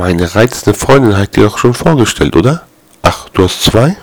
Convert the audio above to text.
Meine reizende Freundin hat dir doch schon vorgestellt, oder? Ach, du hast zwei?